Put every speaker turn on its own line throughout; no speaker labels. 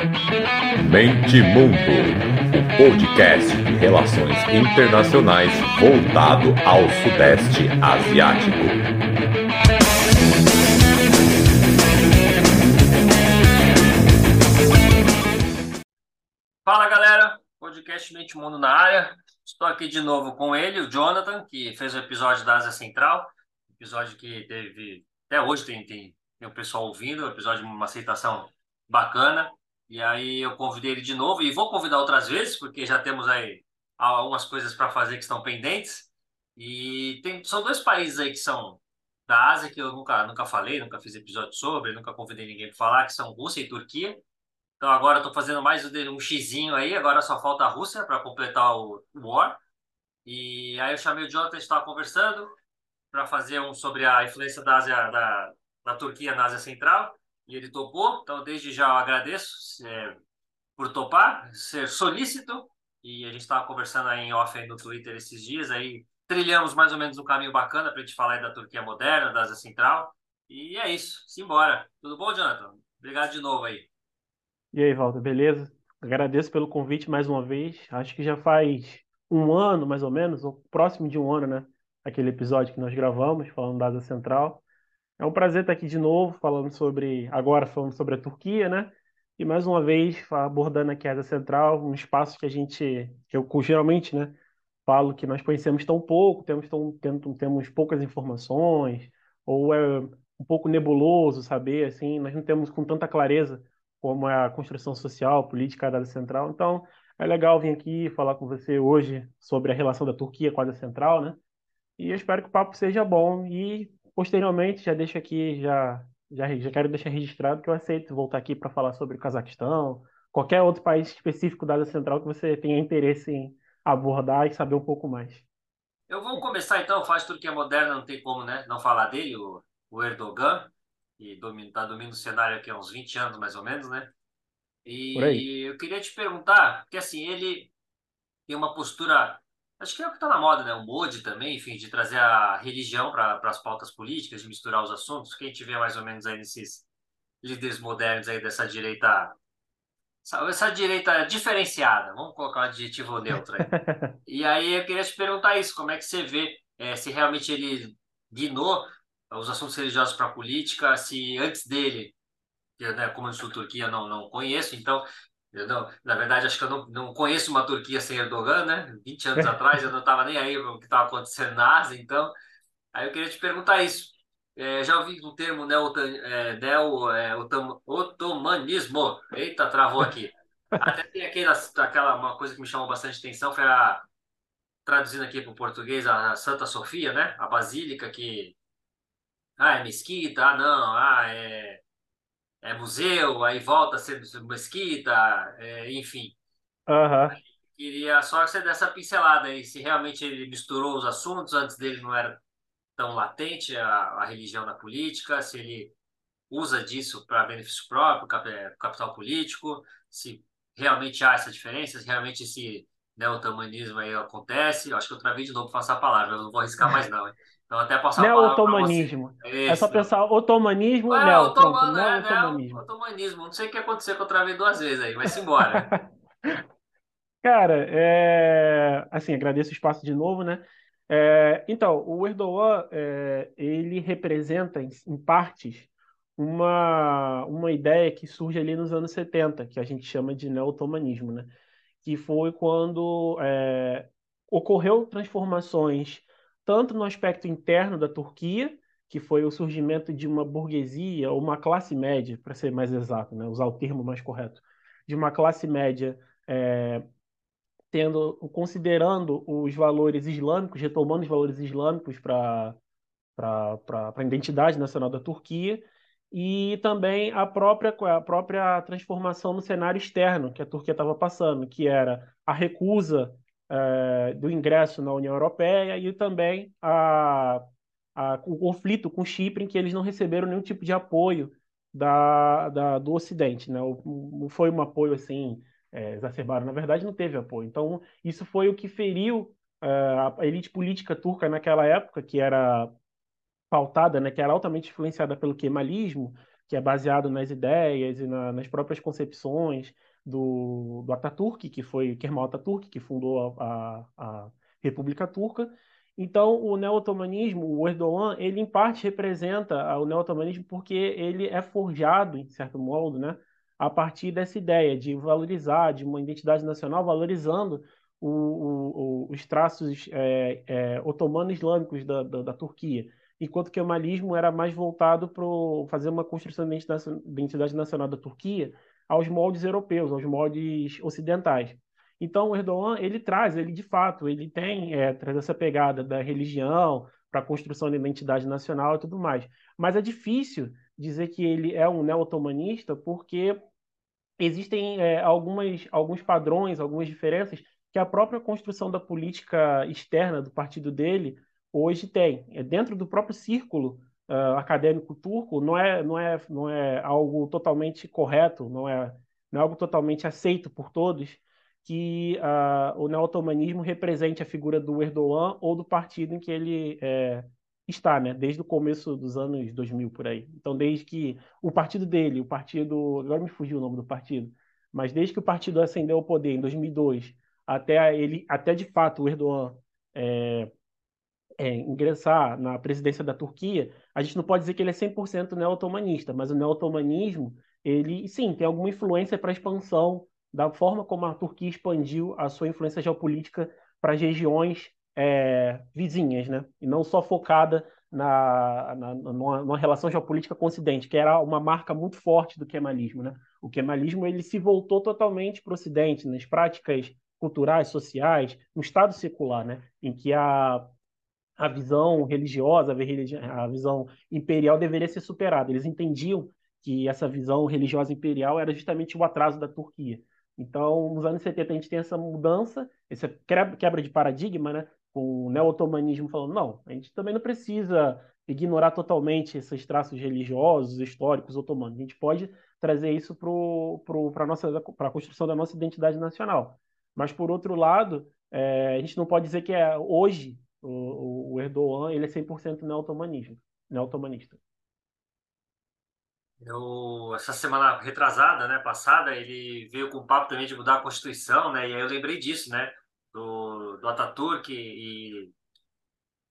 Mente Mundo, o podcast de relações internacionais voltado ao Sudeste Asiático.
Fala galera, podcast Mente Mundo na área. Estou aqui de novo com ele, o Jonathan, que fez o episódio da Ásia Central, episódio que teve até hoje tem, tem, tem o pessoal ouvindo, episódio de uma aceitação bacana. E aí eu convidei ele de novo e vou convidar outras vezes, porque já temos aí algumas coisas para fazer que estão pendentes. E tem, são dois países aí que são da Ásia que eu nunca, nunca falei, nunca fiz episódio sobre, nunca convidei ninguém para falar, que são Rússia e Turquia. Então agora estou fazendo mais um xizinho aí, agora só falta a Rússia para completar o, War. E aí eu chamei o Jonathan, estava conversando para fazer um sobre a influência da Ásia, da, da Turquia na Ásia Central e ele topou. Então, desde já agradeço é, por topar, ser solícito. E a gente estava conversando aí em off aí no Twitter esses dias, aí trilhamos mais ou menos um caminho bacana para a gente falar aí da Turquia moderna, da Ásia Central. E é isso, simbora. Tudo bom, Jonathan? Obrigado de novo aí.
E aí, Walter, beleza? Agradeço pelo convite mais uma vez. Acho que já faz um ano, mais ou menos, ou próximo de um ano, né? Aquele episódio que nós gravamos, falando da Ásia Central. É um prazer estar aqui de novo, falando sobre, agora falando sobre a Turquia, né? E mais uma vez abordando aqui a Ásia Central, um espaço que a gente, que eu geralmente, né, falo que nós conhecemos tão pouco, temos, tão, temos poucas informações, ou é um pouco nebuloso saber, assim, nós não temos com tanta clareza como é a construção social, política da Ásia Central. Então, é legal vir aqui falar com você hoje sobre a relação da Turquia com a Ásia Central, né? E eu espero que o papo seja bom e Posteriormente, já deixo aqui, já, já, já quero deixar registrado que eu aceito voltar aqui para falar sobre o Cazaquistão, qualquer outro país específico da Ásia Central que você tenha interesse em abordar e saber um pouco mais.
Eu vou começar então, faz Turquia moderna, não tem como né, não falar dele, o, o Erdogan, que está dominando o cenário aqui há uns 20 anos mais ou menos, né? E eu queria te perguntar, porque assim, ele tem uma postura Acho que é o que está na moda, né? O Modi também, enfim, de trazer a religião para as pautas políticas, de misturar os assuntos, que a gente vê mais ou menos aí nesses líderes modernos aí dessa direita, essa direita diferenciada, vamos colocar um adjetivo neutro aí. e aí eu queria te perguntar isso, como é que você vê é, se realmente ele guinou os assuntos religiosos para a política, se antes dele, né, como eu sou Turquia, não, não conheço, então eu não, na verdade, acho que eu não, não conheço uma Turquia sem Erdogan, né? 20 anos atrás eu não estava nem aí o que estava acontecendo na Ásia, então. Aí eu queria te perguntar isso. É, já ouvi o termo neo, é, neo é, otomanismo. Eita, travou aqui. Até tem aquela, aquela uma coisa que me chamou bastante atenção, foi a traduzindo aqui para o português a Santa Sofia, né? A basílica que ah, é mesquita, ah, não, ah, é é museu, aí volta a ser mesquita, é, enfim.
Uhum.
Queria só que você desse essa pincelada aí, se realmente ele misturou os assuntos, antes dele não era tão latente a, a religião na política, se ele usa disso para benefício próprio, é, capital político, se realmente há essa diferença, se realmente esse neotamanismo aí acontece. Eu acho que eu travei de novo passar a palavra, eu não vou arriscar mais não. Hein? Então até passar
Neo-otomanismo. É só pensar otomanismo neo.
É, otomano, é, otomanismo. otomanismo. Não sei o que aconteceu que eu travei duas vezes aí, mas embora.
Cara, é... assim, agradeço o espaço de novo, né? É... Então, o Erdogan, é... ele representa, em, em partes, uma, uma ideia que surge ali nos anos 70, que a gente chama de neo-otomanismo, né? Que foi quando é... ocorreu transformações tanto no aspecto interno da Turquia, que foi o surgimento de uma burguesia, ou uma classe média, para ser mais exato, né, usar o termo mais correto, de uma classe média é, tendo, considerando os valores islâmicos, retomando os valores islâmicos para a identidade nacional da Turquia, e também a própria, a própria transformação no cenário externo que a Turquia estava passando, que era a recusa uh, do ingresso na União Europeia e também a, a, o conflito com Chipre, em que eles não receberam nenhum tipo de apoio da, da do Ocidente. Né? Foi um apoio assim é, exacerbado, na verdade não teve apoio. Então, isso foi o que feriu uh, a elite política turca naquela época, que era pautada, né, que era altamente influenciada pelo kemalismo, que é baseado nas ideias e na, nas próprias concepções do, do Ataturk, que foi Kemal Ataturk, que fundou a, a, a República Turca. Então, o neo-otomanismo, o Erdogan, ele em parte representa o neo-otomanismo porque ele é forjado, em certo modo, né, a partir dessa ideia de valorizar, de uma identidade nacional, valorizando o, o, os traços é, é, otomano-islâmicos da, da, da, Turquia, enquanto que o kemalismo era mais voltado para fazer uma construção da identidade nacional da Turquia aos moldes europeus, aos moldes ocidentais. Então, o Erdogan, ele traz, ele de fato, ele tem, é, traz essa pegada da religião para a construção da identidade nacional e tudo mais. Mas é difícil dizer que ele é um neo-otomanista porque existem é, algumas, alguns padrões, algumas diferenças que a própria construção da política externa do partido dele hoje tem. É dentro do próprio círculo uh, acadêmico turco, não é, não, é, não é algo totalmente correto, não é, não é algo totalmente aceito por todos, que uh, o neo-otomanismo represente a figura do Erdogan ou do partido em que ele é, está, né? Desde o começo dos anos 2000 por aí. Então, desde que o partido dele, o partido, agora me fugiu o nome do partido, mas desde que o partido ascendeu ao poder em 2002 até ele, até de fato o Erdogan é, é, ingressar na presidência da Turquia, a gente não pode dizer que ele é 100% neo-otomanista, mas o neo-otomanismo, ele sim tem alguma influência para a expansão da forma como a Turquia expandiu a sua influência geopolítica para as regiões é, vizinhas, né? E não só focada na, na numa, numa, relação geopolítica com o Ocidente, que era uma marca muito forte do kemalismo, né? O kemalismo ele se voltou totalmente para o Ocidente, nas práticas culturais, sociais, no Estado secular, né? Em que a a visão religiosa, a visão imperial deveria ser superada. Eles entendiam que essa visão religiosa imperial era justamente o atraso da Turquia. Então, nos anos 70, a gente tem essa mudança, essa quebra de paradigma, né? com o neo-otomanismo falando, não, a gente também não precisa ignorar totalmente esses traços religiosos, históricos otomanos. A gente pode trazer isso para a construção da nossa identidade nacional. Mas, por outro lado, é, a gente não pode dizer que é, hoje o, o Erdogan ele é 100% neo-otomanista.
Eu, essa semana retrasada, né, passada, ele veio com o papo também de mudar a Constituição, né, e aí eu lembrei disso, né, do, do Ataturk e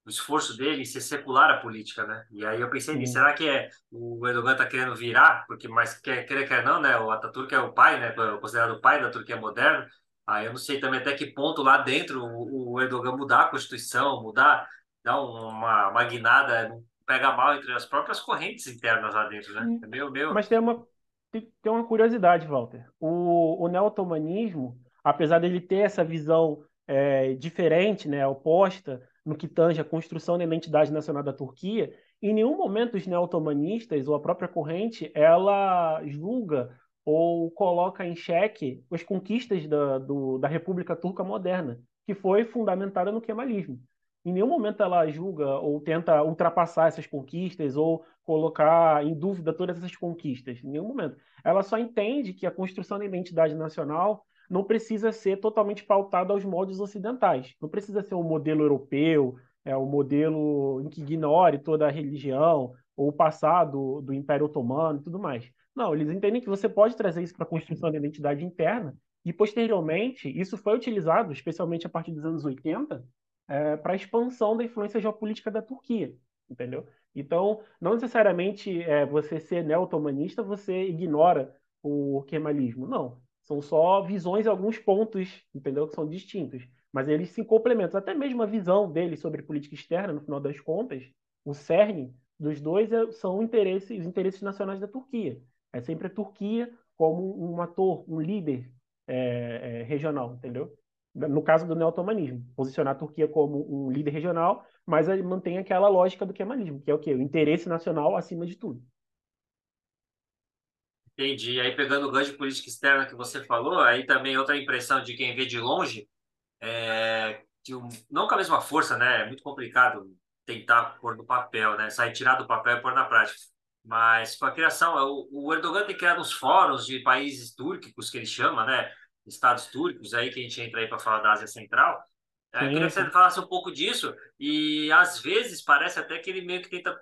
o esforço dele em ser secular a política, né, e aí eu pensei, será que é, o Erdogan está querendo virar, porque, mas quer, quer, quer não, né, o Ataturk é o pai, né, considerado o pai da Turquia moderna, aí eu não sei também até que ponto lá dentro o, o Erdogan mudar a Constituição, mudar, dar uma, uma guinada, pega mal entre as próprias correntes internas lá dentro, né? É meu, meu...
Mas tem uma, tem, tem uma curiosidade, Walter. O, o neo-otomanismo, apesar dele ter essa visão é, diferente, né, oposta, no que tange a construção da identidade nacional da Turquia, em nenhum momento os neo-otomanistas ou a própria corrente ela julga ou coloca em xeque as conquistas da, do, da República Turca moderna, que foi fundamentada no kemalismo. Em nenhum momento ela julga ou tenta ultrapassar essas conquistas ou colocar em dúvida todas essas conquistas. Em nenhum momento. Ela só entende que a construção da identidade nacional não precisa ser totalmente pautada aos moldes ocidentais. Não precisa ser um modelo europeu, é um modelo em que ignore toda a religião ou o passado do Império Otomano e tudo mais. Não, eles entendem que você pode trazer isso para a construção da identidade interna e, posteriormente, isso foi utilizado, especialmente a partir dos anos 80, é, para a expansão da influência geopolítica da Turquia, entendeu? Então, não necessariamente é, você ser neo-otomanista, você ignora o kemalismo. Não, são só visões em alguns pontos, entendeu? Que são distintos. Mas eles se complementam. Até mesmo a visão dele sobre política externa, no final das contas, o cerne dos dois é, são os interesses nacionais da Turquia. É sempre a Turquia como um ator, um líder é, é, regional, entendeu? no caso do neo-otomanismo, posicionar a Turquia como um líder regional, mas mantém aquela lógica do kemalismo, que é o quê? O interesse nacional acima de tudo.
Entendi. Aí pegando o gancho de política externa que você falou, aí também outra impressão de quem vê de longe é que não com a mesma força, né? É muito complicado tentar pôr no papel, né? Sair tirar do papel e pôr na prática. Mas com a criação, o Erdogan tem criado uns fóruns de países túrquicos que ele chama, né? estados turcos aí, que a gente entra aí para falar da Ásia Central. É, eu queria que você falasse um pouco disso, e às vezes parece até que ele meio que tenta,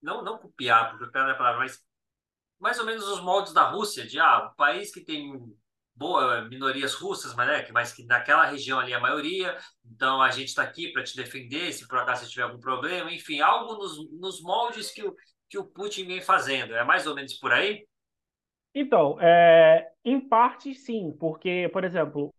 não, não copiar, porque copiar não é a palavra, mas mais ou menos os moldes da Rússia, de ah, um país que tem boa minorias russas, mas, né, mas que naquela região ali é a maioria, então a gente está aqui para te defender se por acaso tiver algum problema, enfim, algo nos, nos moldes que o, que o Putin vem fazendo. É mais ou menos por aí?
Então, é, em parte sim, porque, por exemplo,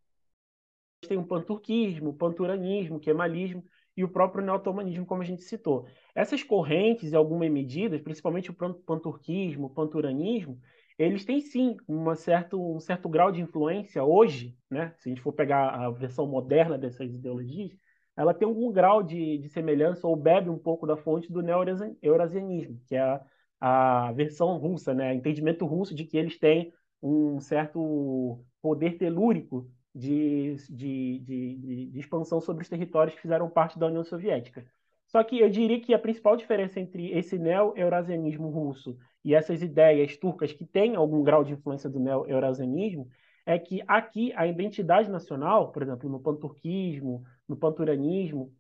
tem o panturquismo, o panturanismo, o kemalismo e o próprio neotomanismo, como a gente citou. Essas correntes, em algumas medidas, principalmente o panturquismo, o panturanismo, eles têm sim uma certo, um certo grau de influência hoje, né? se a gente for pegar a versão moderna dessas ideologias, ela tem algum grau de, de semelhança ou bebe um pouco da fonte do neo-eurasianismo, que é a, a versão russa, né? entendimento russo de que eles têm um certo poder telúrico de, de, de, de, expansão sobre os territórios que fizeram parte da União Soviética. Só que eu diria que a principal diferença entre esse neo-eurasianismo russo e essas ideias turcas que têm algum grau de influência do neo-eurasianismo é que aqui a identidade nacional, por exemplo, no panturquismo, no panturanismo,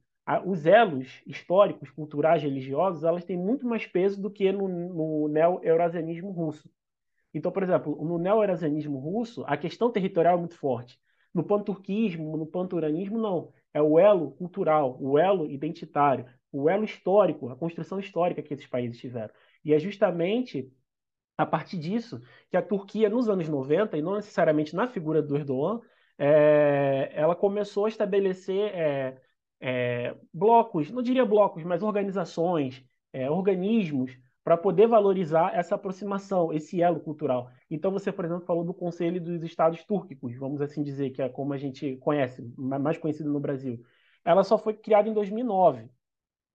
os elos históricos, culturais, religiosos, elas têm muito mais peso do que no, no neo-eurasianismo russo. Então, por exemplo, no neo-eurasianismo russo, a questão territorial é muito forte. No panturquismo, no panturanismo, não. É o elo cultural, o elo identitário o elo histórico, a construção histórica que esses países tiveram. E é justamente a partir disso que a Turquia, nos anos 90, e não necessariamente na figura do Erdogan, é, ela começou a estabelecer é, é, blocos, não diria blocos, mas organizações, é, organismos, para poder valorizar essa aproximação, esse elo cultural. Então, você, por exemplo, falou do Conselho dos Estados Túrquicos, vamos assim dizer, que é como a gente conhece, mais conhecido no Brasil. Ela só foi criada em 2009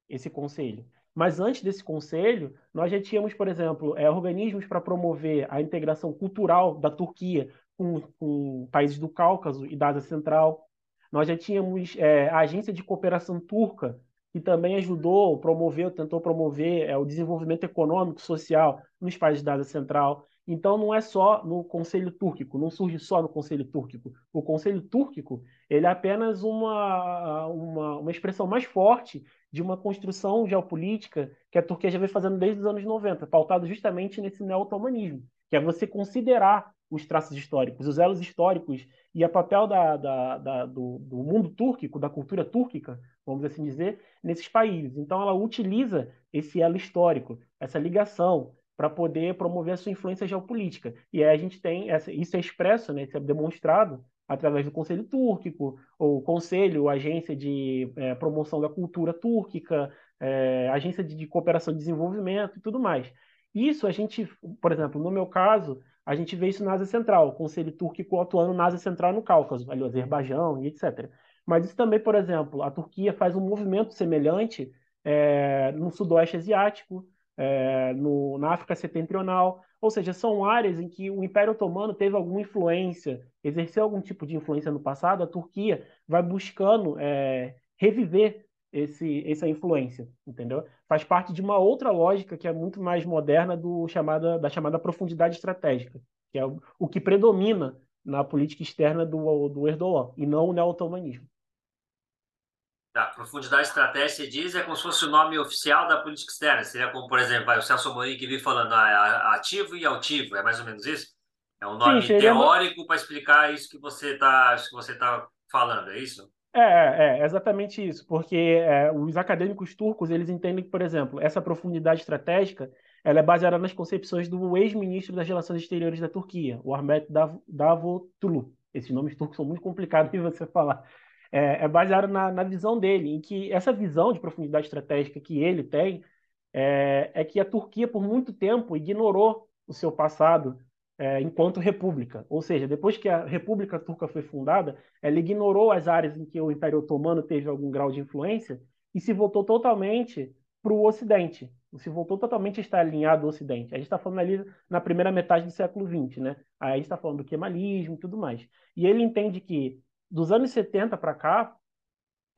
esse conselho. Mas antes desse conselho, nós já tínhamos, por exemplo, é, organismos para promover a integração cultural da Turquia com, com, países do Cáucaso e da Ásia Central. Nós já tínhamos é, a Agência de Cooperação Turca, que também ajudou, promoveu, tentou promover é, o desenvolvimento econômico, social nos países da Ásia Central. Então não é só no Conselho Túrquico, não surge só no Conselho Túrquico. O Conselho Túrquico ele é apenas uma, uma, uma expressão mais forte de uma construção geopolítica que a Turquia já vem fazendo desde os anos 90, pautado justamente nesse neo-otomanismo, que é você considerar os traços históricos, os elos históricos e o papel da, da, da, do, do, mundo túrquico, da cultura túrquica, vamos assim dizer, nesses países. Então ela utiliza esse elo histórico, essa ligação, para poder promover a sua influência geopolítica. E aí a gente tem, essa, isso é expresso, né, isso é demonstrado através do Conselho Túrquico, ou Conselho, Agência de é, Promoção da Cultura Túrquica, é, Agência de, de Cooperação e Desenvolvimento e tudo mais. Isso a gente, por exemplo, no meu caso, a gente vê isso na Ásia Central, o Conselho Túrquico atuando na Ásia Central no Cáucaso, ali o Azerbaijão e etc. Mas isso também, por exemplo, a Turquia faz um movimento semelhante é, no Sudoeste Asiático, é, no, na África Setentrional, ou seja, são áreas em que o Império Otomano teve alguma influência, exerceu algum tipo de influência no passado, a Turquia vai buscando é, reviver esse, essa influência, entendeu? Faz parte de uma outra lógica que é muito mais moderna do chamada, da chamada profundidade estratégica, que é o, o que predomina na política externa do, do Erdogan, e não o neo-otomanismo.
Tá, profundidade estratégica, diz, é como se fosse o nome oficial da política externa. Seria como, por exemplo, vai, o Celso Amorim que vi falando ah, ativo e altivo, é mais ou menos isso? É um nome Sim, teórico para explicar isso que você está tá falando, é isso?
É, é, é exatamente isso, porque é, os acadêmicos turcos eles entendem que, por exemplo, essa profundidade estratégica ela é baseada nas concepções do ex-ministro das Relações Exteriores da Turquia, o Ahmet Davutoglu. Esses nomes turcos são muito complicados de você falar é, é baseado na, na, visão dele, em que essa visão de profundidade estratégica que ele tem é, é que a Turquia, por muito tempo, ignorou o seu passado é, enquanto república. Ou seja, depois que a República Turca foi fundada, ela ignorou as áreas em que o Império Otomano teve algum grau de influência e se voltou totalmente para o Ocidente. Se voltou totalmente a estar alinhado ao Ocidente. A gente está falando ali na primeira metade do século XX, né? Aí a gente está falando do kemalismo e tudo mais. E ele entende que dos anos 70 para cá,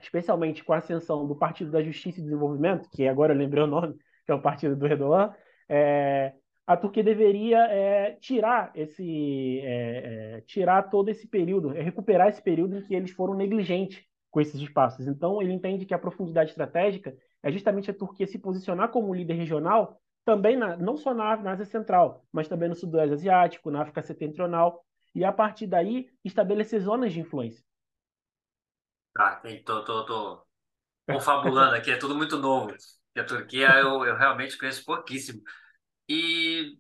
especialmente com a ascensão do Partido da Justiça e Desenvolvimento, que agora eu lembrei o nome, que é o partido do Erdogan, é, a Turquia deveria é, tirar esse é, é tirar todo esse período, é, recuperar esse período em que eles foram negligentes com esses espaços. Então ele entende que a profundidade estratégica é justamente a Turquia se posicionar como líder regional também na, não só na, na Ásia Central, mas também no Sudoeste Asiático, na África Setentrional, e a partir daí estabelecer zonas de influência.
Tá, tô, tô, tô confabulando aqui, é tudo muito novo. E a Turquia eu, eu realmente conheço pouquíssimo. E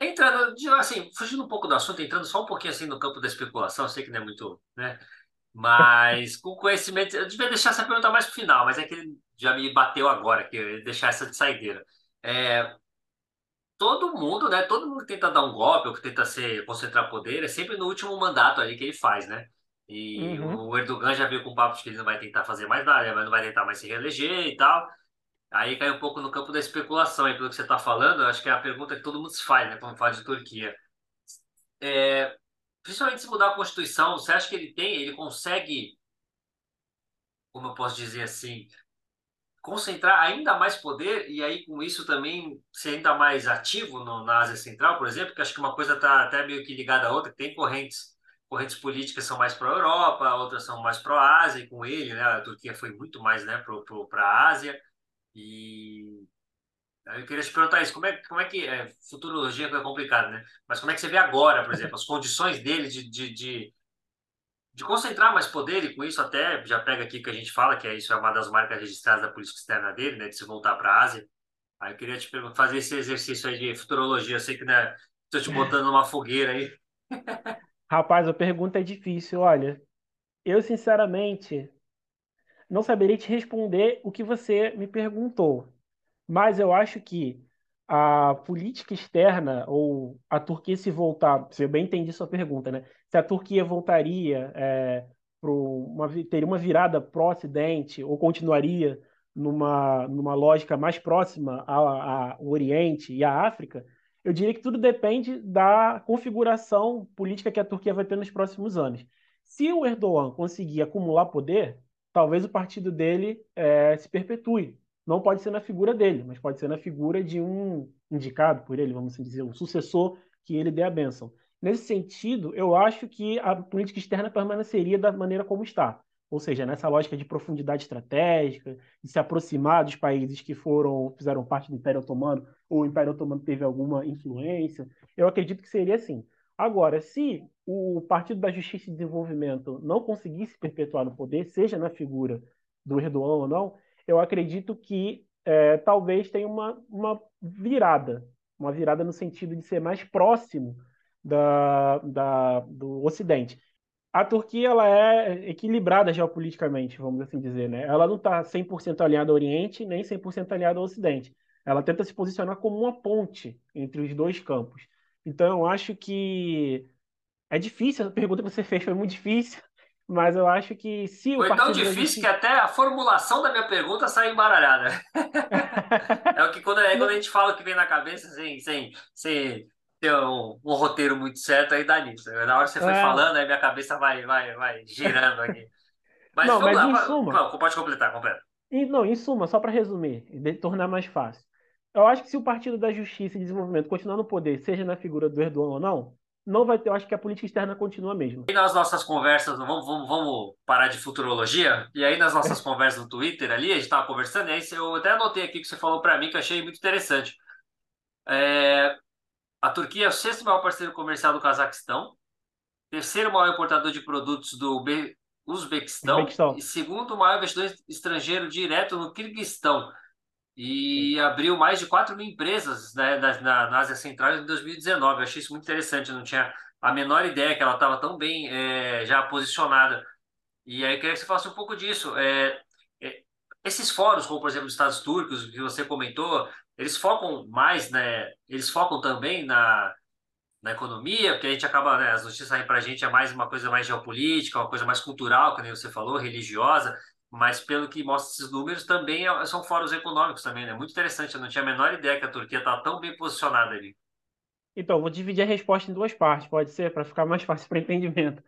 entrando, assim, fugindo um pouco do assunto, entrando só um pouquinho assim no campo da especulação, sei que não é muito, né? Mas com conhecimento, eu devia deixar essa pergunta mais pro final, mas é que ele já me bateu agora, que eu deixar essa de saideira. É, todo mundo, né? Todo mundo que tenta dar um golpe ou que tenta ser, concentrar poder é sempre no último mandato ali que ele faz, né? E uhum. o Erdogan já veio com papo de que ele não vai tentar fazer mais nada, mas não vai tentar mais se reeleger e tal. Aí cai um pouco no campo da especulação aí, pelo que você está falando, acho que é a pergunta que todo mundo se faz, né, quando fala de Turquia. É, principalmente se mudar a Constituição, você acha que ele tem, ele consegue, como eu posso dizer assim, concentrar ainda mais poder e aí com isso também ser ainda mais ativo no, na Ásia Central, por exemplo, que acho que uma coisa está até meio que ligada à outra, tem correntes correntes políticas são mais para a Europa, outras são mais para a Ásia, e com ele, né, a Turquia foi muito mais né, para a Ásia. E eu queria te perguntar isso, como é, como é que. É, futurologia é complicado, né? Mas como é que você vê agora, por exemplo, as condições dele de, de, de, de concentrar mais poder e com isso até já pega aqui que a gente fala, que é isso é uma das marcas registradas da política externa dele, né? De se voltar para a Ásia. Aí eu queria te perguntar, fazer esse exercício aí de futurologia. Eu sei que né, estou te botando numa fogueira aí.
Rapaz, a pergunta é difícil. Olha, eu sinceramente não saberia te responder o que você me perguntou, mas eu acho que a política externa ou a Turquia se voltar, se eu bem entendi sua pergunta, né? Se a Turquia voltaria é, uma teria uma virada pró-Ocidente ou continuaria numa numa lógica mais próxima ao Oriente e à África, eu diria que tudo depende da configuração política que a Turquia vai ter nos próximos anos. Se o Erdogan conseguir acumular poder, talvez o partido dele é, se perpetue. Não pode ser na figura dele, mas pode ser na figura de um indicado por ele, vamos assim dizer, um sucessor que ele dê a bênção. Nesse sentido, eu acho que a política externa permaneceria da maneira como está. Ou seja, nessa lógica de profundidade estratégica, de se aproximar dos países que foram fizeram parte do Império Otomano, ou o Império Otomano teve alguma influência, eu acredito que seria assim. Agora, se o Partido da Justiça e Desenvolvimento não conseguisse perpetuar no poder, seja na figura do Erdogan ou não, eu acredito que é, talvez tenha uma, uma virada, uma virada no sentido de ser mais próximo da, da, do Ocidente a Turquia ela é equilibrada geopoliticamente, vamos assim dizer, né? Ela não está 100% alinhada ao Oriente, nem 100% alinhada ao Ocidente. Ela tenta se posicionar como uma ponte entre os dois campos. Então, eu acho que é difícil, a pergunta que você fez foi muito difícil, mas eu acho que se
o Foi tão difícil que até a formulação da minha pergunta saiu embaralhada. é o que quando, é quando a gente fala o que vem na cabeça sem, sem, sem ter um, um, roteiro muito certo, aí dá nisso. Na hora que você foi é. falando, aí minha cabeça vai, vai, vai girando aqui.
Mas não, mas lá, em suma.
Não, pode completar, completa.
Não, em suma, só para resumir e tornar mais fácil. Eu acho que se o Partido da Justiça e Desenvolvimento continuar no poder, seja na figura do Erdogan ou não, não vai ter. Eu acho que a política externa continua mesmo.
E nas nossas conversas, vamos, vamos, vamos parar de futurologia? E aí, nas nossas conversas no Twitter ali, a gente estava conversando, e aí eu até anotei aqui que você falou para mim, que eu achei muito interessante. É, a Turquia é o sexto maior parceiro comercial do Cazaquistão, terceiro maior importador de produtos do Uzbequistão, Uzbequistão. e segundo maior investidor estrangeiro direto no Kirguistão. E abriu mais de 4 mil empresas né, na, na, Ásia Central em 2019. Eu achei isso muito interessante. Eu não tinha a menor ideia que ela estava tão bem é, já posicionada. E aí eu queria que você falasse um pouco disso. É, é, esses fóruns, como por exemplo os Estados Turcos, que você comentou, eles focam mais, né? Eles focam também na, na economia, porque a gente acaba, né? As notícias saem para a gente é mais uma coisa mais geopolítica, uma coisa mais cultural, nem você falou, religiosa. Mas pelo que mostra esses números, também é, são fóruns econômicos também, né? Muito interessante. Eu não tinha a menor ideia que a Turquia está tão bem posicionada ali.
Então, vou dividir a resposta em duas partes, pode ser, para ficar mais fácil para entendimento.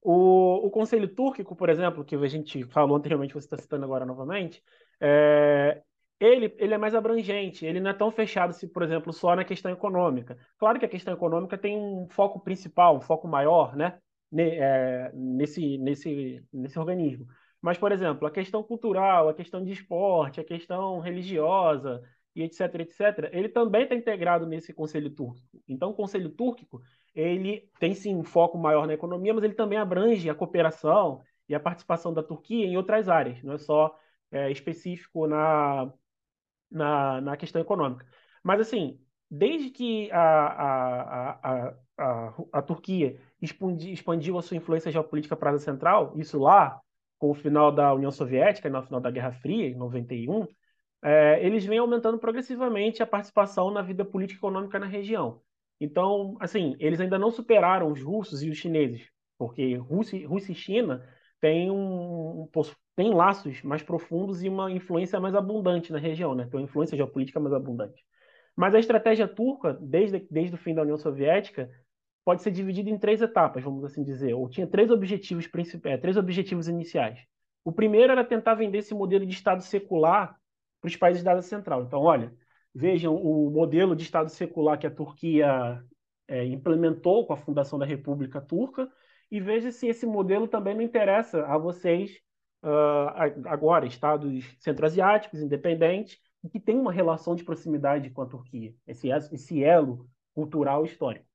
O, o Conselho Túrquico, por exemplo, que a gente falou anteriormente, você está citando agora novamente, é, ele, ele é mais abrangente, ele não é tão fechado, se, por exemplo, só na questão econômica. Claro que a questão econômica tem um foco principal, um foco maior, né? É, nesse, nesse, nesse organismo. Mas, por exemplo, a questão cultural, a questão de esporte, a questão religiosa, e etc, etc, ele também está integrado nesse Conselho Túrquico. Então, o Conselho Túrquico ele tem sim um foco maior na economia, mas ele também abrange a cooperação e a participação da Turquia em outras áreas, não é só é, específico na, na, na questão econômica. Mas, assim, desde que a, a, a, a, a Turquia expandiu, a sua influência geopolítica para a Ásia Central, isso lá, com o final da União Soviética, no final da Guerra Fria, em 91, é, eles vêm aumentando progressivamente a participação na vida política e econômica na região. Então, assim, eles ainda não superaram os russos e os chineses, porque Rússia, Rússia e China têm, um, têm laços mais profundos e uma influência mais abundante na região, né? Tem uma influência geopolítica mais abundante. Mas a estratégia turca, desde, desde o fim da União Soviética, pode ser dividida em três etapas, vamos assim dizer, ou tinha três objetivos principais, é, três objetivos iniciais. O primeiro era tentar vender esse modelo de Estado secular para os países da Ásia Central. Então, olha, vejam o modelo de Estado secular que a Turquia é, implementou com a fundação da República Turca e veja se esse modelo também não interessa a vocês uh, agora, Estados centro-asiáticos, independentes, que têm uma relação de proximidade com a Turquia, esse, esse elo cultural histórico.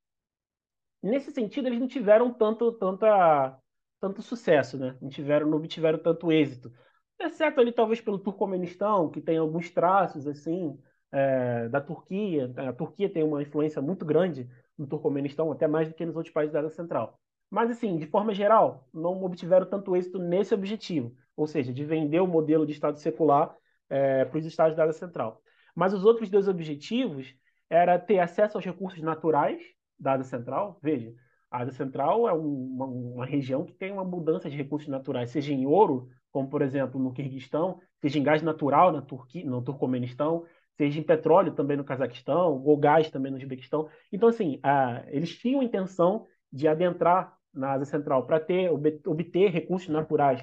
Nesse sentido, eles não tiveram tanto, tanta, tanto sucesso, né? não, tiveram, não obtiveram tanto êxito exceto ali talvez pelo Turcomenistão, que tem alguns traços assim é, da Turquia. A Turquia tem uma influência muito grande no Turcomenistão, até mais do que nos outros países da Ásia Central. Mas, assim, de forma geral, não obtiveram tanto êxito nesse objetivo, ou seja, de vender o modelo de Estado secular é, para os Estados da Ásia Central. Mas os outros dois objetivos era ter acesso aos recursos naturais da Ásia Central. Veja, a Ásia Central é uma, uma região que tem uma abundância de recursos naturais, seja em ouro, como por exemplo no Quirguistão, seja em gás natural na Turquia, no Turcomenistão, seja em petróleo também no Cazaquistão, ou gás também no Uzbequistão. Então, assim, a, eles tinham a intenção de adentrar na Ásia Central para ter obter recursos naturais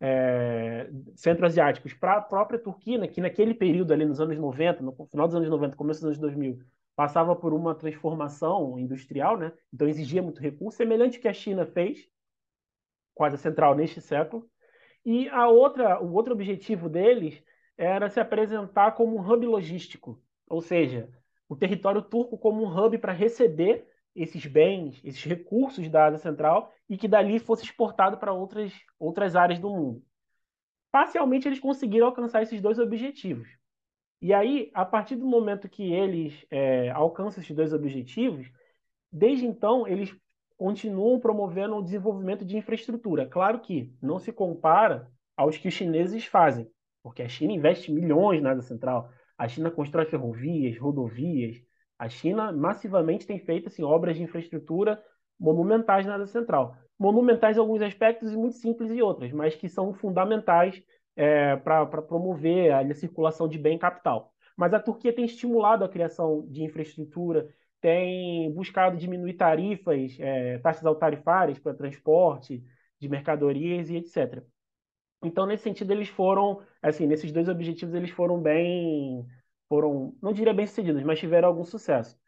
é, centro-asiáticos para a própria Turquia, né, que naquele período ali nos anos 90, no final dos anos 90, começo dos anos 2000, passava por uma transformação industrial, né? então exigia muito recurso, semelhante que a China fez Ásia Central neste século, e a outra, o outro objetivo deles era se apresentar como um hub logístico, ou seja, o território turco como um hub para receber esses bens, esses recursos da Ásia Central e que dali fosse exportado para outras, outras áreas do mundo. Parcialmente eles conseguiram alcançar esses dois objetivos. E aí, a partir do momento que eles é, alcançam esses dois objetivos, desde então eles continuam promovendo o desenvolvimento de infraestrutura. Claro que não se compara aos que os chineses fazem, porque a China investe milhões na Ásia Central, a China constrói ferrovias, rodovias, a China massivamente tem feito assim, obras de infraestrutura monumentais na Ásia Central. Monumentais em alguns aspectos e muito simples em outros, mas que são fundamentais é, para promover a, circulação de bem capital. Mas a Turquia tem estimulado a criação de infraestrutura, tem buscado diminuir tarifas, é, taxas altarifárias para transporte de mercadorias e etc. Então, nesse sentido, eles foram, assim, nesses dois objetivos, eles foram bem, foram, não diria bem sucedidos, mas tiveram algum sucesso.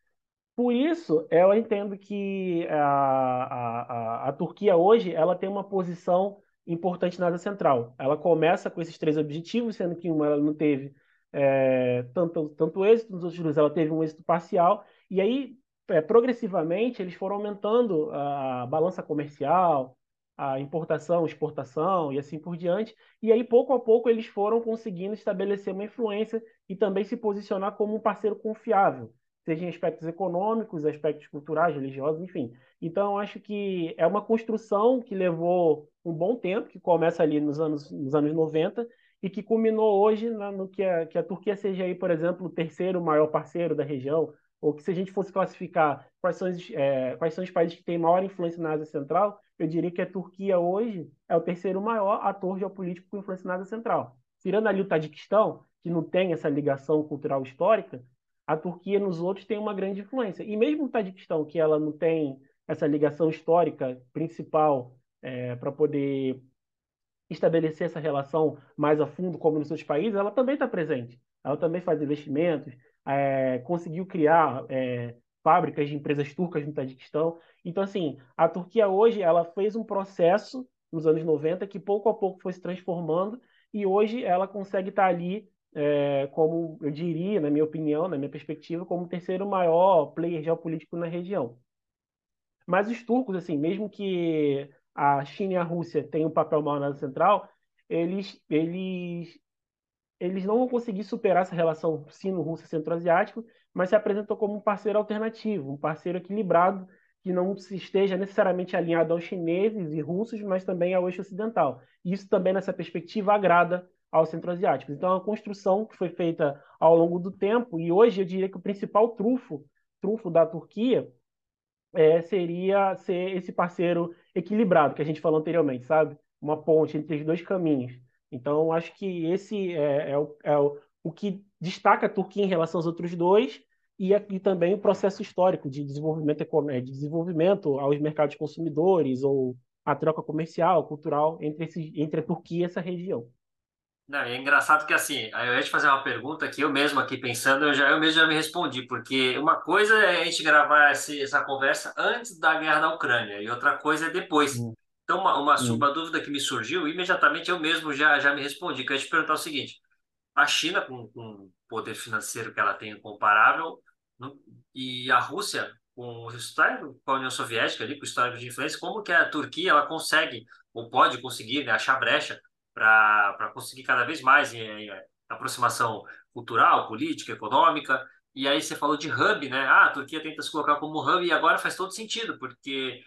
Por isso, eu entendo que a, a, a, a Turquia hoje, ela tem uma posição importante na Ásia Central. Ela começa com esses três objetivos, sendo que uma ela não teve é, tanto, tanto êxito, nos outros ela teve um êxito parcial, e aí, é, progressivamente, eles foram aumentando a balança comercial, a importação, exportação e assim por diante. E aí, pouco a pouco, eles foram conseguindo estabelecer uma influência e também se posicionar como um parceiro confiável, seja em aspectos econômicos, aspectos culturais, religiosos, enfim. Então, acho que é uma construção que levou um bom tempo, que começa ali nos anos, nos anos 90 e que culminou hoje no que a, que a Turquia seja aí, por exemplo, o terceiro maior parceiro da região, ou que se a gente fosse classificar quais são, os, é, quais são os países que têm maior influência na Ásia Central, eu diria que a Turquia hoje é o terceiro maior ator geopolítico com influência na Ásia Central. Tirando ali o Tadiquistão, que não tem essa ligação cultural histórica, a Turquia nos outros tem uma grande influência. E mesmo o Tadiquistão, que ela não tem essa ligação histórica principal é, para poder estabelecer essa relação mais a fundo, como nos seus países, ela também está presente. Ela também faz investimentos, é, conseguiu criar é, fábricas de empresas turcas no Tadiquistão. Então, assim, a Turquia hoje ela fez um processo nos anos 90 que pouco a pouco foi se transformando e hoje ela consegue estar ali é, como eu diria, na minha opinião, na minha perspectiva, como o terceiro maior player geopolítico na região. Mas os turcos, assim, mesmo que a China e a Rússia tenham um papel maior na central, eles, eles, eles não vão conseguir superar essa relação sino-russa centro-asiático, mas se apresentam como um parceiro alternativo, um parceiro equilibrado que não esteja necessariamente alinhado aos chineses e russos, mas também ao eixo ocidental. Isso também, nessa perspectiva, agrada aos centro-asiáticos. Então, é uma construção que foi feita ao longo do tempo, e hoje eu diria que o principal trunfo, trunfo da Turquia é, seria ser esse parceiro equilibrado que a gente falou anteriormente, sabe? Uma ponte entre os dois caminhos. Então, acho que esse é, é, o, é o, o, que destaca a Turquia em relação aos outros dois e, e também o processo histórico de desenvolvimento, é, de desenvolvimento aos mercados consumidores ou a troca comercial, cultural entre, entre a Turquia e essa região.
Não, é engraçado que assim, eu ia te fazer uma pergunta que eu mesmo aqui pensando, eu já eu mesmo já me respondi, porque uma coisa é a gente gravar esse, essa conversa antes da guerra da Ucrânia e outra coisa é depois. Hum. Então, uma, uma, hum. uma, dúvida que me surgiu, imediatamente eu mesmo já, já me respondi, que eu ia te perguntar o seguinte, a China, com, com o poder financeiro que ela tem comparável, e a Rússia, com o histórico com a União Soviética ali, com o histórico de influência, como que a Turquia ela consegue, ou pode conseguir, né, achar brecha para conseguir cada vez mais em, em, aproximação cultural, política, econômica. E aí você falou de hub, né? Ah, a Turquia tenta se colocar como hub e agora faz todo sentido, porque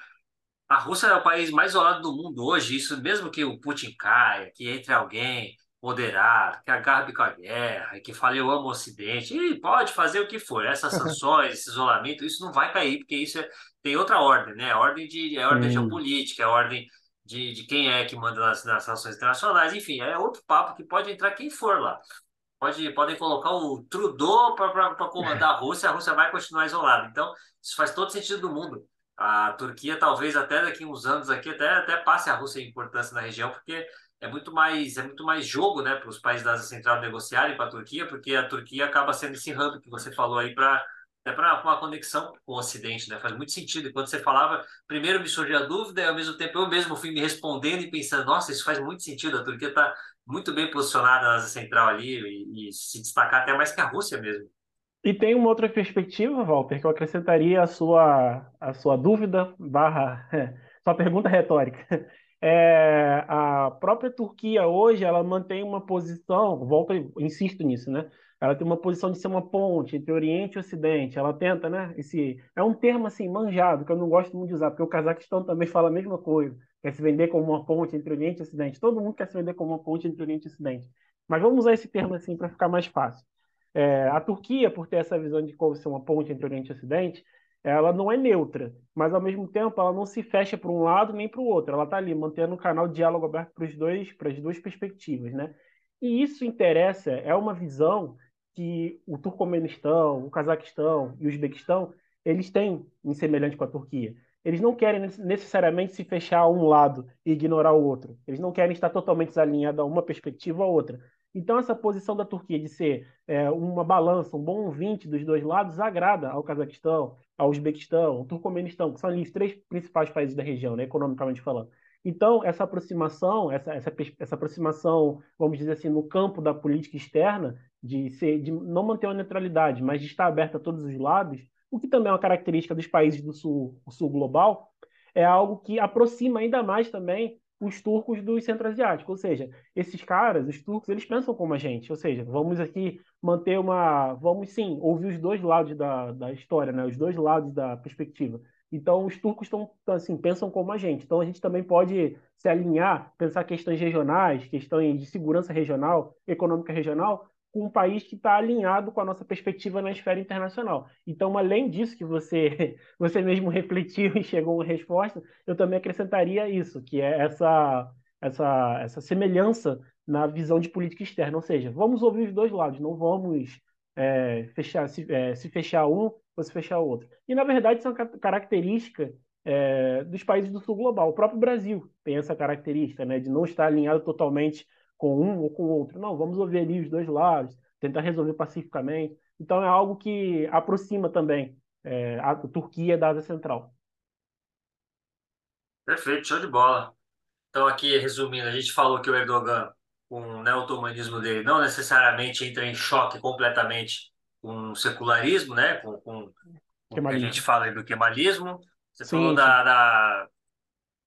a Rússia é o país mais isolado do mundo hoje. Isso mesmo que o Putin caia, que entre alguém moderado, que agarre com a guerra, que fale eu amo o Ocidente, e pode fazer o que for. Essas sanções, esse isolamento, isso não vai cair, porque isso é, tem outra ordem, né? A ordem de é ordem hum. geopolítica, é ordem de, de quem é que manda nas, nas relações internacionais, enfim, é outro papo que pode entrar quem for lá. Pode, podem colocar o Trudeau para comandar a Rússia, a Rússia vai continuar isolada. Então, isso faz todo sentido do mundo. A Turquia, talvez até daqui uns anos aqui, até, até passe a Rússia em importância na região, porque é muito mais é muito mais jogo né, para os países da Ásia Central negociarem com a Turquia, porque a Turquia acaba sendo esse hub que você falou aí para é para uma conexão com o Ocidente, né? Faz muito sentido. E quando você falava, primeiro me surgiu a dúvida, e ao mesmo tempo eu mesmo fui me respondendo e pensando, nossa, isso faz muito sentido. A Turquia está muito bem posicionada na Ásia Central ali e, e, se destacar até mais que a Rússia mesmo.
E tem uma outra perspectiva, Walter, que eu acrescentaria a sua, a sua dúvida barra sua pergunta retórica. É, a própria Turquia hoje ela mantém uma posição, volto, insisto nisso, né? Ela tem uma posição de ser uma ponte entre Oriente e Ocidente. Ela tenta, né? Esse é um termo assim manjado que eu não gosto muito de usar, porque o Cazaquistão também fala a mesma coisa, quer se vender como uma ponte entre Oriente e Ocidente. Todo mundo quer se vender como uma ponte entre Oriente e Ocidente. Mas vamos usar esse termo assim para ficar mais fácil. É, a Turquia, por ter essa visão de como ser uma ponte entre Oriente e Ocidente, ela não é neutra, mas ao mesmo tempo ela não se fecha para um lado nem para o outro. Ela está ali mantendo o canal de diálogo aberto para os dois, para as duas perspectivas, né? E isso interessa, é uma visão que o Turcomenistão, o Cazaquistão e o Uzbequistão, eles têm em semelhante com a Turquia. Eles não querem necessariamente se fechar a um lado e ignorar o outro. Eles não querem estar totalmente alinhados a uma perspectiva ou outra. Então, essa posição da Turquia de ser é, uma balança, um bom ouvinte dos dois lados, agrada ao Cazaquistão, ao Uzbequistão, ao Turcomenistão, que são ali os três principais países da região, né, economicamente falando. Então, essa aproximação, essa, essa, essa aproximação, vamos dizer assim, no campo da política externa, de, ser, de não manter uma neutralidade, mas de estar aberta a todos os lados, o que também é uma característica dos países do sul, sul global, é algo que aproxima ainda mais também os turcos dos centro-asiáticos. Ou seja, esses caras, os turcos, eles pensam como a gente. Ou seja, vamos aqui manter uma. Vamos sim ouvir os dois lados da, da história, né? os dois lados da perspectiva. Então, os turcos estão, assim, pensam como a gente. Então, a gente também pode se alinhar, pensar questões regionais, questões de segurança regional, econômica regional, com um país que está alinhado com a nossa perspectiva na esfera internacional. Então, além disso que você, você mesmo refletiu e chegou a resposta, eu também acrescentaria isso, que é essa, essa, essa semelhança na visão de política externa. Ou seja, vamos ouvir os dois lados, não vamos é, fechar, se, é, se fechar um se fechar outro. E, na verdade, isso é característica é, dos países do sul global. O próprio Brasil tem essa característica né, de não estar alinhado totalmente com um ou com o outro. Não, vamos ouvir ali os dois lados, tentar resolver pacificamente. Então é algo que aproxima também é, a Turquia da Ásia Central.
Perfeito, show de bola. Então aqui, resumindo, a gente falou que o Erdogan com né, o otomanismo dele não necessariamente entra em choque completamente com o secularismo, né? Com, com, com a gente fala do kemalismo. Você sim, falou. Da, da,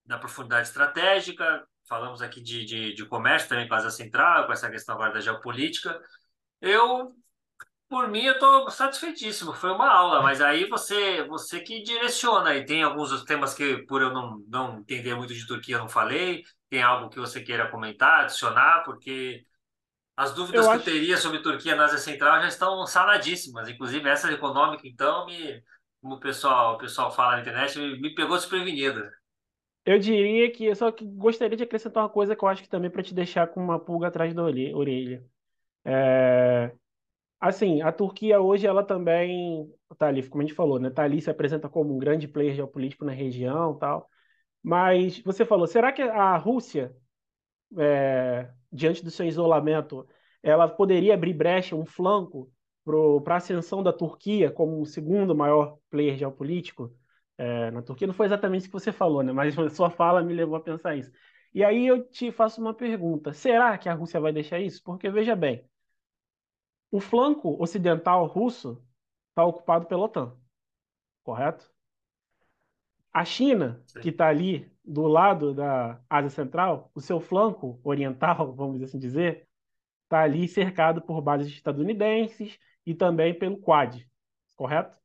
da, profundidade estratégica, falamos aqui de, de, de comércio também com a Ásia Central, com essa questão agora da geopolítica. Eu, por mim, eu estou satisfeitíssimo. Foi uma aula, mas aí você você que direciona. E tem alguns temas que, por eu não, não entender muito de Turquia, eu não falei. Tem algo que você queira comentar, adicionar, porque as dúvidas eu que acho... eu teria sobre Turquia na Ásia Central já estão saladíssimas. Inclusive, essa econômica, então, me, como o pessoal, o pessoal fala na internet, me, pegou desprevenida.
Eu diria que eu só que gostaria de acrescentar uma coisa que eu acho que também para te deixar com uma pulga atrás da orelha. É... Assim, a Turquia hoje ela também tá ali, como a gente falou, né? Tá ali se apresenta como um grande player geopolítico na região, tal. Mas você falou, será que a Rússia, é, diante do seu isolamento, ela poderia abrir brecha, um flanco para a ascensão da Turquia como o segundo maior player geopolítico é, na Turquia? Não foi exatamente isso que você falou, né? Mas sua fala me levou a pensar isso. E aí eu te faço uma pergunta: será que a Rússia vai deixar isso? Porque veja bem, o flanco ocidental russo está ocupado pela OTAN, correto? A China, que está ali do lado da Ásia Central, o seu flanco oriental, vamos assim dizer, está ali cercado por bases estadunidenses e também pelo Quad, correto?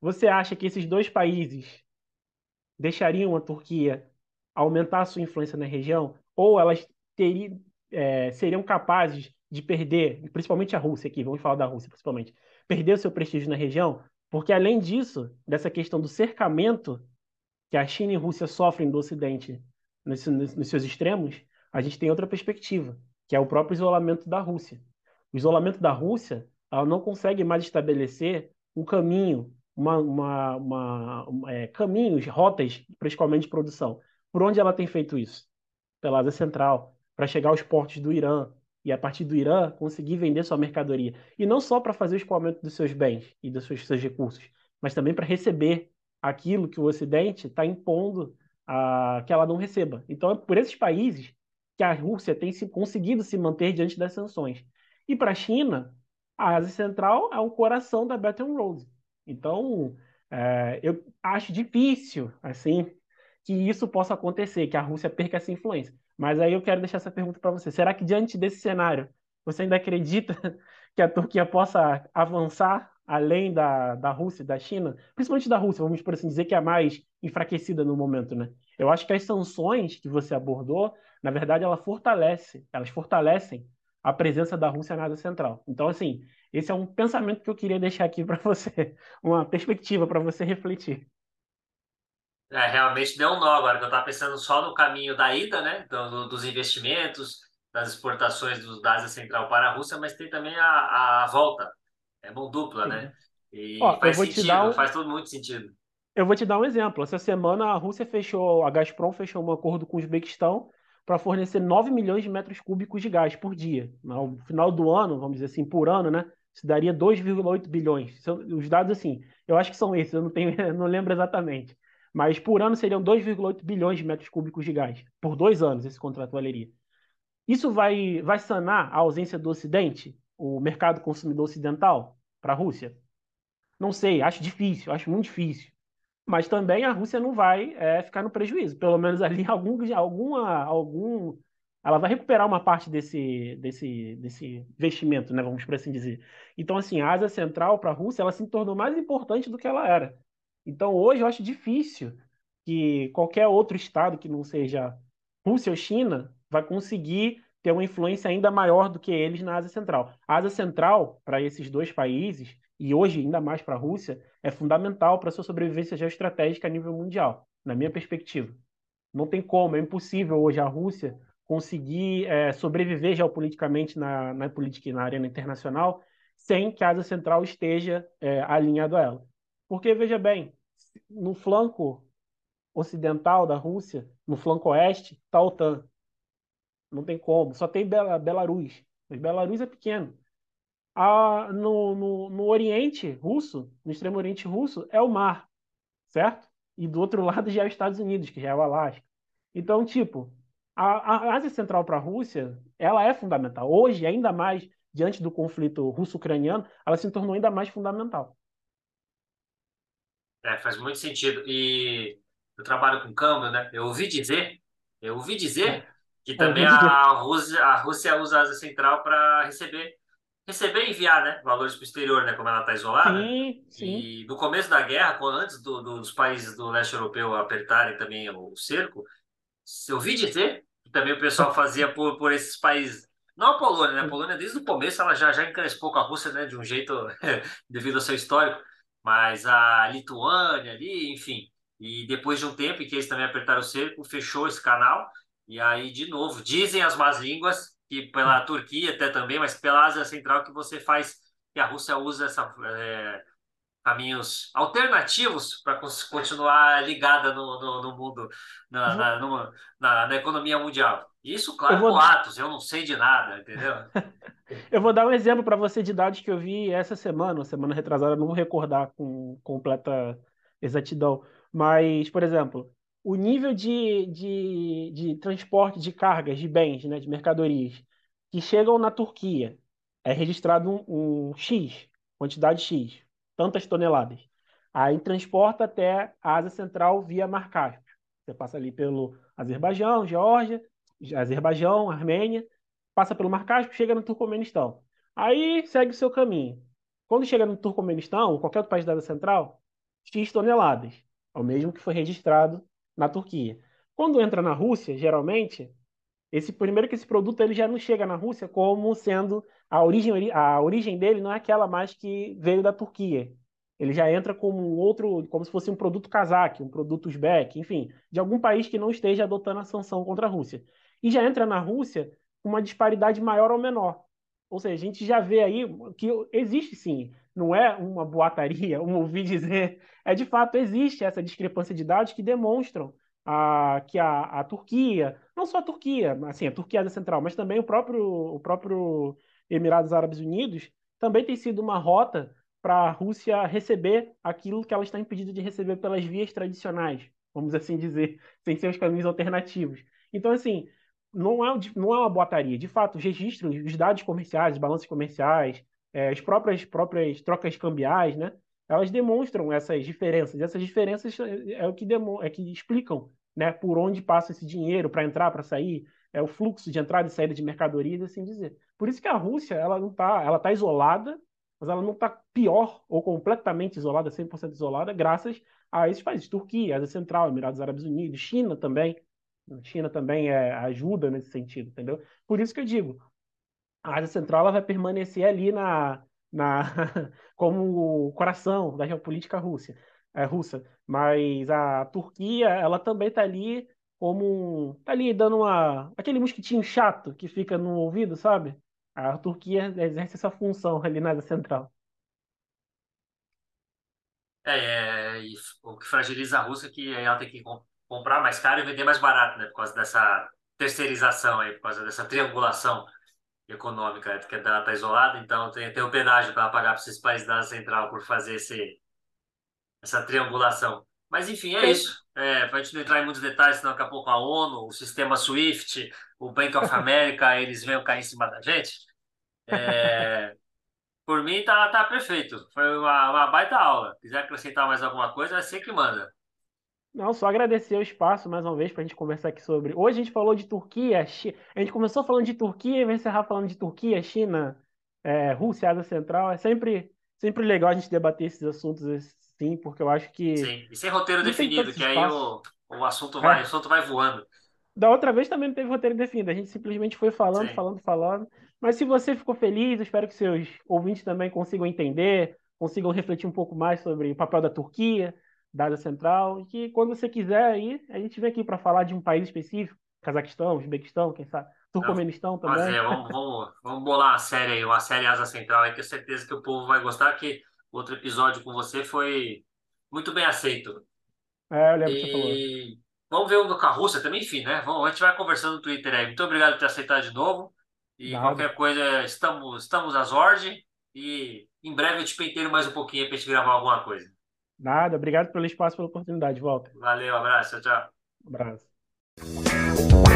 Você acha que esses dois países deixariam a Turquia aumentar a sua influência na região? Ou elas teriam, é, seriam capazes de perder, principalmente a Rússia aqui, vamos falar da Rússia principalmente, perder o seu prestígio na região? Porque além disso, dessa questão do cercamento que a China e a Rússia sofrem do Ocidente nos, nos seus extremos, a gente tem outra perspectiva, que é o próprio isolamento da Rússia. O isolamento da Rússia, ela não consegue mais estabelecer um caminho, uma, uma, uma, é, caminhos, rotas escoamento de produção. Por onde ela tem feito isso? Pela Ásia Central, para chegar aos portos do Irã, e a partir do Irã conseguir vender sua mercadoria. E não só para fazer o escoamento dos seus bens e dos seus, seus recursos, mas também para receber aquilo que o Ocidente está impondo a, que ela não receba. Então, é por esses países que a Rússia tem se, conseguido se manter diante das sanções. E para a China, a Ásia Central é o coração da Bretton Woods. Então, é, eu acho difícil, assim, que isso possa acontecer, que a Rússia perca essa influência. Mas aí eu quero deixar essa pergunta para você. Será que diante desse cenário, você ainda acredita que a Turquia possa avançar além da, da Rússia e da China, principalmente da Rússia, vamos por assim dizer, que é a mais enfraquecida no momento, né? Eu acho que as sanções que você abordou, na verdade, ela fortalece, elas fortalecem a presença da Rússia na Ásia Central. Então, assim, esse é um pensamento que eu queria deixar aqui para você, uma perspectiva para você refletir.
É, realmente deu um nó agora, que eu estava pensando só no caminho da ida, né, do, dos investimentos, das exportações do, da Ásia Central para a Rússia, mas tem também a, a volta, é mão dupla, Sim. né? E Ó, faz sentido, um... faz todo muito sentido.
Eu vou te dar um exemplo. Essa semana a Rússia fechou, a Gazprom fechou um acordo com o Uzbequistão para fornecer 9 milhões de metros cúbicos de gás por dia. No final do ano, vamos dizer assim, por ano, né? Isso daria 2,8 bilhões. Os dados, assim, eu acho que são esses, eu não, tenho, não lembro exatamente. Mas por ano seriam 2,8 bilhões de metros cúbicos de gás. Por dois anos, esse contrato valeria. Isso vai, vai sanar a ausência do Ocidente, o mercado consumidor ocidental? para a Rússia? Não sei, acho difícil, acho muito difícil. Mas também a Rússia não vai é, ficar no prejuízo. Pelo menos ali algum, alguma, algum, ela vai recuperar uma parte desse, desse, desse investimento, né? Vamos por assim dizer. Então, assim, a Ásia Central para a Rússia, ela se tornou mais importante do que ela era. Então, hoje eu acho difícil que qualquer outro estado que não seja Rússia ou China vai conseguir ter uma influência ainda maior do que eles na Ásia Central. A Ásia Central, para esses dois países, e hoje ainda mais para a Rússia, é fundamental para sua sobrevivência geoestratégica a nível mundial, na minha perspectiva. Não tem como, é impossível hoje a Rússia conseguir é, sobreviver geopoliticamente na, na política e na arena internacional sem que a Ásia Central esteja é, alinhado a ela. Porque, veja bem, no flanco ocidental da Rússia, no flanco oeste, está a OTAN. Não tem como. Só tem Bela, Belarus. Mas Belarus é pequeno. A, no, no, no Oriente Russo, no extremo Oriente Russo, é o mar, certo? E do outro lado já é os Estados Unidos, que já é o Alasca. Então, tipo, a, a Ásia Central para a Rússia, ela é fundamental. Hoje, ainda mais diante do conflito russo-ucraniano, ela se tornou ainda mais fundamental.
É, faz muito sentido. E eu trabalho com câmbio, né? Eu ouvi dizer, eu ouvi dizer que também a Rússia, a Rússia usa a Ásia Central para receber receber e enviar né, valores para o exterior, né, como ela está isolada.
Sim, sim.
E no começo da guerra, antes do, do, dos países do leste europeu apertarem também o cerco, eu ouvi dizer que também o pessoal fazia por, por esses países. Não a Polônia, né? A Polônia, desde o começo, ela já, já encrespou com a Rússia, né? De um jeito, devido ao seu histórico. Mas a Lituânia ali, enfim. E depois de um tempo em que eles também apertaram o cerco, fechou esse canal. E aí, de novo, dizem as más línguas que pela Turquia até também, mas pela Ásia Central que você faz, que a Rússia usa essa, é, caminhos alternativos para continuar ligada no, no, no mundo, na, na, no, na, na, economia mundial. Isso, claro, eu vou... boatos, eu não sei de nada, entendeu?
eu vou dar um exemplo para você de dados que eu vi essa semana, semana retrasada, não vou recordar com completa exatidão, mas, por exemplo, o nível de, de, de transporte de cargas, de bens, né, de mercadorias, que chegam na Turquia, é registrado um, um X, quantidade X, tantas toneladas. Aí transporta até a Ásia Central via Mar Cáspio. Você passa ali pelo Azerbaijão, Geórgia, Azerbaijão, Armênia, passa pelo Mar Cáspio, chega no Turcomenistão. Aí segue o seu caminho. Quando chega no Turcomenistão, ou qualquer outro país da Ásia Central, X toneladas. É o mesmo que foi registrado na Turquia. Quando entra na Rússia, geralmente, esse primeiro que esse produto ele já não chega na Rússia como sendo a origem a origem dele não é aquela mais que veio da Turquia. Ele já entra como um outro, como se fosse um produto cazaque, um produto uzbek, enfim, de algum país que não esteja adotando a sanção contra a Rússia. E já entra na Rússia com uma disparidade maior ou menor. Ou seja, a gente já vê aí que existe sim, não é uma boataria, um ouvir dizer, é de fato existe essa discrepância de dados que demonstram a, que a, a Turquia, não só a Turquia, assim, a Turquia é central, mas também o próprio, o próprio Emirados Árabes Unidos também tem sido uma rota para a Rússia receber aquilo que ela está impedida de receber pelas vias tradicionais, vamos assim dizer, sem seus caminhos alternativos. Então, assim, não é, não é uma boataria. De fato, os registros, os dados comerciais, os balanços comerciais, é, as próprias, próprias trocas cambiais, né? Elas demonstram essas diferenças. Essas diferenças é, é o que, demo, é que explicam né, por onde passa esse dinheiro para entrar, para sair, é o fluxo de entrada e saída de mercadorias, assim dizer. Por isso que a Rússia ela não está, ela está isolada, mas ela não está pior ou completamente isolada, 100% isolada, graças a esses países, Turquia, Ásia Central, Emirados Árabes Unidos, China também. China também é, ajuda nesse sentido, entendeu? Por isso que eu digo, a Ásia Central ela vai permanecer ali na, na como o coração da geopolítica russa, é, russa. Mas a Turquia, ela também está ali como tá ali dando uma aquele mosquitinho chato que fica no ouvido, sabe? A Turquia exerce essa função ali na Ásia Central.
É, é, o que fragiliza a Rússia é que ela tem que comprar mais caro e vender mais barato, né? Por causa dessa terceirização aí, por causa dessa triangulação econômica, que ela está isolada, então tem, tem o pedágio para pagar para esses países da Central por fazer esse, essa triangulação. Mas, enfim, é isso. É, para a gente não entrar em muitos detalhes, senão daqui a pouco a ONU, o sistema SWIFT, o Bank of America, eles venham cair em cima da gente. É, por mim, tá, tá perfeito. Foi uma, uma baita aula. Se quiser acrescentar mais alguma coisa, é você que manda.
Não, só agradecer o espaço mais uma vez para a gente conversar aqui sobre. Hoje a gente falou de Turquia, a gente começou falando de Turquia e vai encerrar falando de Turquia, China, é, Rússia, Ásia Central. É sempre, sempre legal a gente debater esses assuntos assim, porque eu acho que.
Sim, e sem roteiro definido, que aí o, o, assunto vai, é. o assunto vai voando.
Da outra vez também não teve roteiro definido, a gente simplesmente foi falando, Sim. falando, falando. Mas se você ficou feliz, eu espero que seus ouvintes também consigam entender, consigam refletir um pouco mais sobre o papel da Turquia da área central, e que quando você quiser aí, a gente vem aqui para falar de um país específico, Cazaquistão, Uzbequistão, quem sabe, Turcomenistão também.
Fazer, vamos, vamos, vamos bolar uma série aí, uma série Asa Central aí, que eu certeza que o povo vai gostar, que o outro episódio com você foi muito bem aceito.
É, eu lembro e... que você falou.
Vamos ver um do Carruça também, enfim, né? Vamos, a gente vai conversando no Twitter aí. Muito obrigado por ter aceitado de novo. E Nada. qualquer coisa, estamos, estamos às ordens. E em breve eu te penteiro mais um pouquinho para a gente gravar alguma coisa.
Nada, obrigado pelo espaço, pela oportunidade. Volta.
Valeu, abraço, tchau, tchau.
Um abraço.